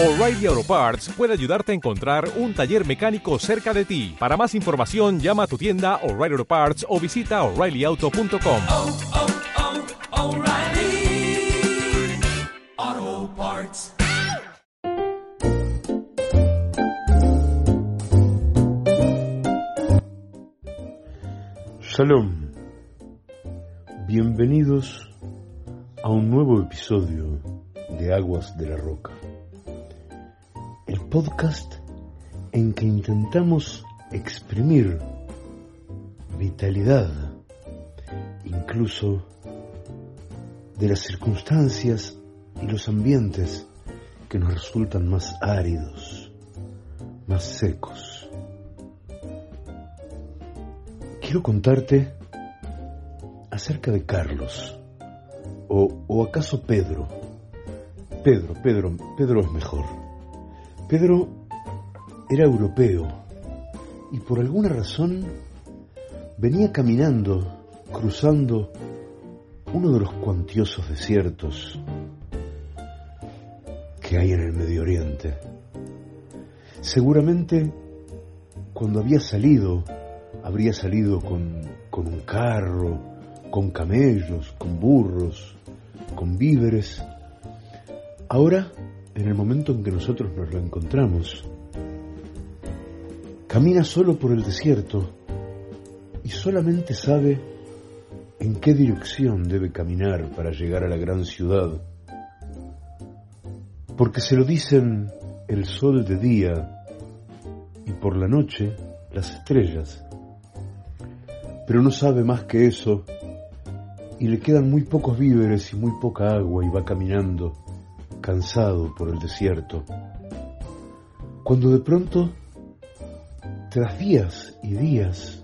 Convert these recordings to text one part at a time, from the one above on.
O'Reilly Auto Parts puede ayudarte a encontrar un taller mecánico cerca de ti. Para más información, llama a tu tienda O'Reilly Auto Parts o visita oreillyauto.com. oh, oh, Parts. Shalom. Bienvenidos a un nuevo episodio de Aguas de la Roca. Podcast en que intentamos exprimir vitalidad, incluso de las circunstancias y los ambientes que nos resultan más áridos, más secos. Quiero contarte acerca de Carlos, o, o acaso Pedro. Pedro, Pedro, Pedro es mejor. Pedro era europeo y por alguna razón venía caminando, cruzando uno de los cuantiosos desiertos que hay en el Medio Oriente. Seguramente cuando había salido, habría salido con, con un carro, con camellos, con burros, con víveres. Ahora, en el momento en que nosotros nos lo encontramos, camina solo por el desierto y solamente sabe en qué dirección debe caminar para llegar a la gran ciudad. Porque se lo dicen el sol de día y por la noche las estrellas. Pero no sabe más que eso y le quedan muy pocos víveres y muy poca agua y va caminando cansado por el desierto. Cuando de pronto, tras días y días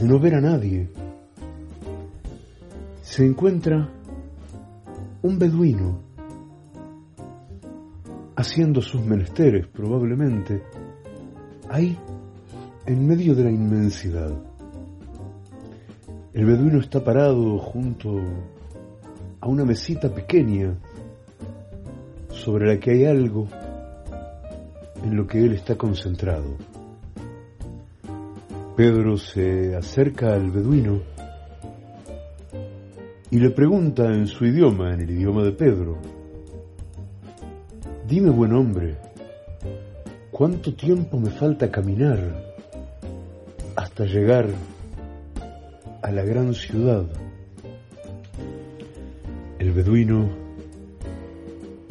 de no ver a nadie, se encuentra un beduino haciendo sus menesteres probablemente ahí en medio de la inmensidad. El beduino está parado junto a una mesita pequeña sobre la que hay algo en lo que él está concentrado. Pedro se acerca al beduino y le pregunta en su idioma, en el idioma de Pedro, dime buen hombre, ¿cuánto tiempo me falta caminar hasta llegar a la gran ciudad? El beduino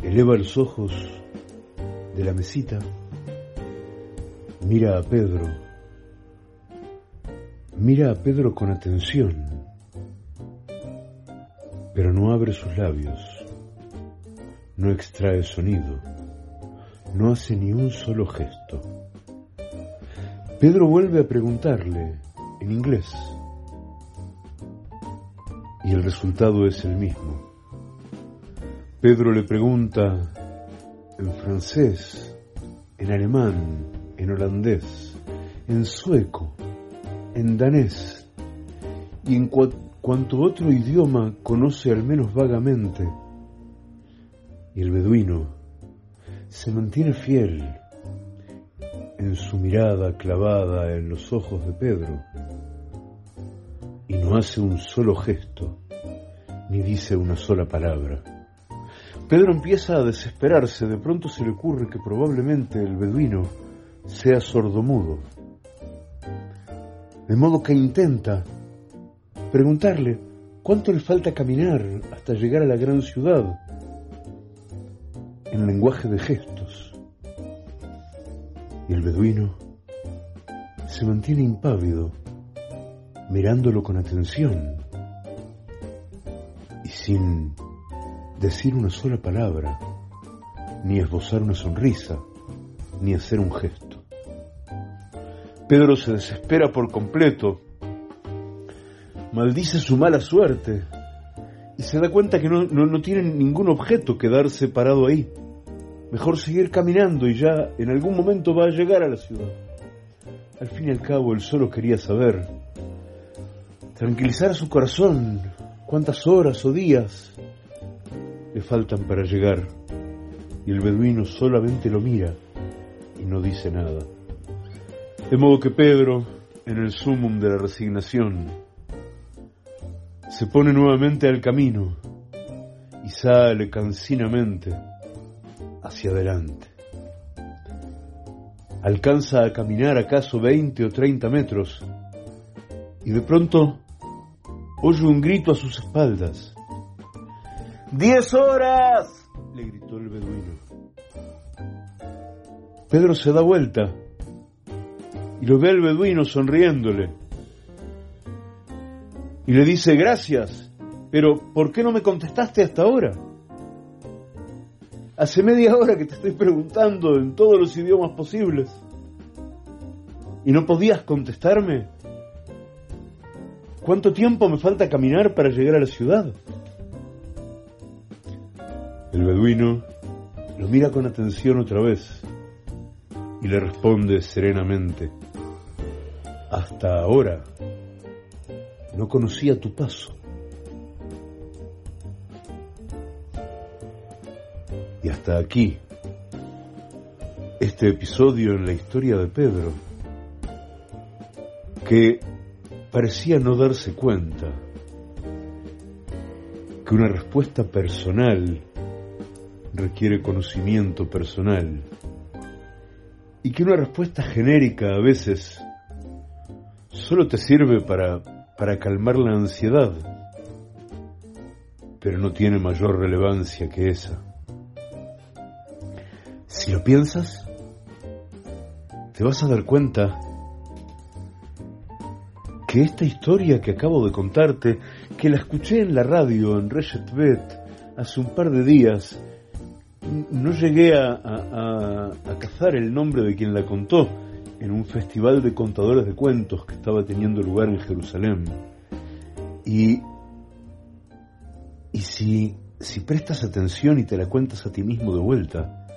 eleva los ojos de la mesita, mira a Pedro, mira a Pedro con atención, pero no abre sus labios, no extrae sonido, no hace ni un solo gesto. Pedro vuelve a preguntarle en inglés y el resultado es el mismo. Pedro le pregunta en francés, en alemán, en holandés, en sueco, en danés y en cua cuanto otro idioma conoce al menos vagamente. Y el beduino se mantiene fiel en su mirada clavada en los ojos de Pedro y no hace un solo gesto ni dice una sola palabra. Pedro empieza a desesperarse, de pronto se le ocurre que probablemente el beduino sea sordomudo. De modo que intenta preguntarle cuánto le falta caminar hasta llegar a la gran ciudad en lenguaje de gestos. Y el beduino se mantiene impávido, mirándolo con atención y sin decir una sola palabra, ni esbozar una sonrisa, ni hacer un gesto. Pedro se desespera por completo, maldice su mala suerte y se da cuenta que no, no, no tiene ningún objeto quedarse parado ahí. Mejor seguir caminando y ya en algún momento va a llegar a la ciudad. Al fin y al cabo, él solo quería saber, tranquilizar su corazón, cuántas horas o días le faltan para llegar y el beduino solamente lo mira y no dice nada. De modo que Pedro, en el sumum de la resignación, se pone nuevamente al camino y sale cansinamente hacia adelante. Alcanza a caminar acaso 20 o 30 metros y de pronto oye un grito a sus espaldas. ¡Diez horas! le gritó el beduino. Pedro se da vuelta y lo ve al beduino sonriéndole. Y le dice, gracias, pero ¿por qué no me contestaste hasta ahora? Hace media hora que te estoy preguntando en todos los idiomas posibles. ¿Y no podías contestarme? ¿Cuánto tiempo me falta caminar para llegar a la ciudad? El beduino lo mira con atención otra vez y le responde serenamente, hasta ahora no conocía tu paso. Y hasta aquí, este episodio en la historia de Pedro, que parecía no darse cuenta que una respuesta personal requiere conocimiento personal y que una respuesta genérica a veces solo te sirve para, para calmar la ansiedad, pero no tiene mayor relevancia que esa. Si lo piensas, te vas a dar cuenta que esta historia que acabo de contarte, que la escuché en la radio en Reshet Bet hace un par de días, no llegué a, cazar el nombre de quien la contó en un festival de contadores de cuentos que estaba teniendo lugar en Jerusalén. Y, y si, si prestas atención y te la cuentas a ti mismo de vuelta,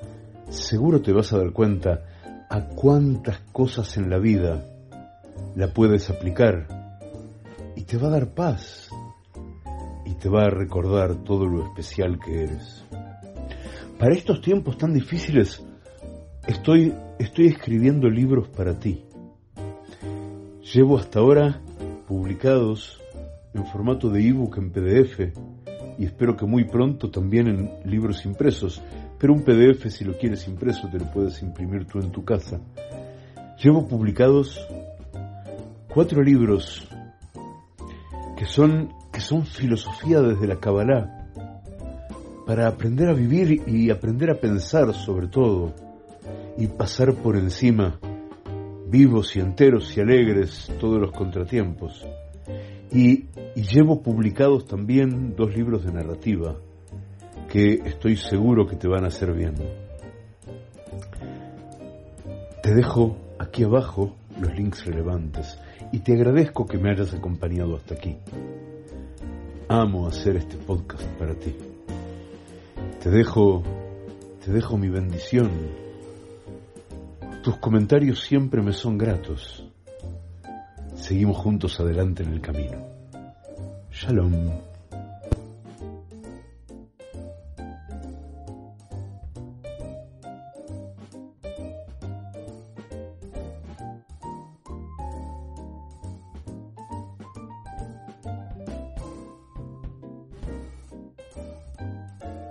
seguro te vas a dar cuenta a cuántas cosas en la vida la puedes aplicar y te va a dar paz y te va a recordar todo lo especial que eres. Para estos tiempos tan difíciles estoy, estoy escribiendo libros para ti. Llevo hasta ahora publicados en formato de ebook en PDF y espero que muy pronto también en libros impresos pero un PDF si lo quieres impreso te lo puedes imprimir tú en tu casa. Llevo publicados cuatro libros que son, que son filosofía desde la Kabbalah, para aprender a vivir y aprender a pensar sobre todo, y pasar por encima, vivos y enteros y alegres, todos los contratiempos. Y, llevo publicados también dos libros de narrativa, que estoy seguro que te van a hacer bien. Te dejo aquí abajo los links relevantes y te agradezco que me hayas acompañado hasta aquí. Amo hacer este podcast para ti. Te dejo te dejo mi bendición. Tus comentarios siempre me son gratos. Seguimos juntos adelante en el camino. Shalom.